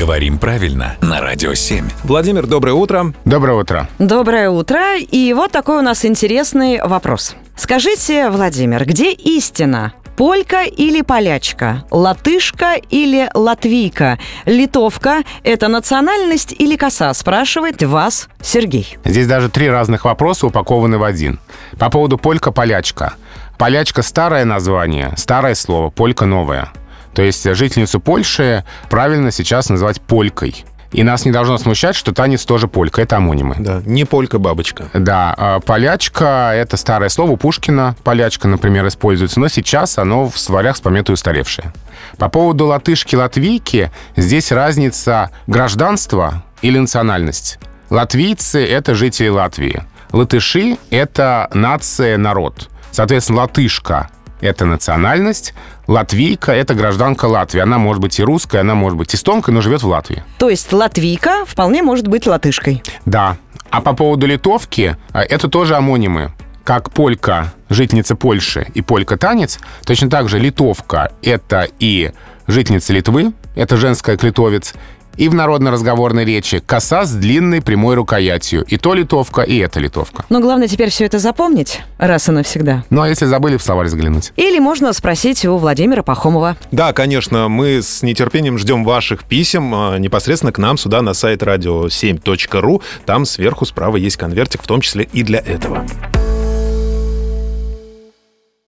Говорим правильно на Радио 7. Владимир, доброе утро. Доброе утро. Доброе утро. И вот такой у нас интересный вопрос. Скажите, Владимир, где истина? Полька или полячка? Латышка или латвийка? Литовка – это национальность или коса? Спрашивает вас Сергей. Здесь даже три разных вопроса упакованы в один. По поводу полька-полячка. Полячка – старое название, старое слово, полька – новое. То есть жительницу Польши правильно сейчас называть полькой. И нас не должно смущать, что танец тоже полька, это амонимы. Да, не полька-бабочка. Да, а полячка — это старое слово, у Пушкина полячка, например, используется, но сейчас оно в словарях с пометой устаревшее. По поводу латышки-латвийки, здесь разница гражданства или национальность. Латвийцы — это жители Латвии. Латыши — это нация, народ. Соответственно, латышка это национальность. Латвийка — это гражданка Латвии. Она может быть и русская, она может быть эстонкой, но живет в Латвии. То есть латвийка вполне может быть латышкой. Да. А по поводу литовки, а, это тоже амонимы. Как полька, жительница Польши, и полька-танец, точно так же литовка — это и жительница Литвы, это женская клитовец, и в народно-разговорной речи коса с длинной прямой рукоятью. И то литовка, и это литовка. Но главное теперь все это запомнить раз и навсегда. Ну а если забыли в словарь взглянуть? Или можно спросить у Владимира Пахомова. Да, конечно, мы с нетерпением ждем ваших писем а, непосредственно к нам сюда на сайт radio7.ru. Там сверху справа есть конвертик, в том числе и для этого.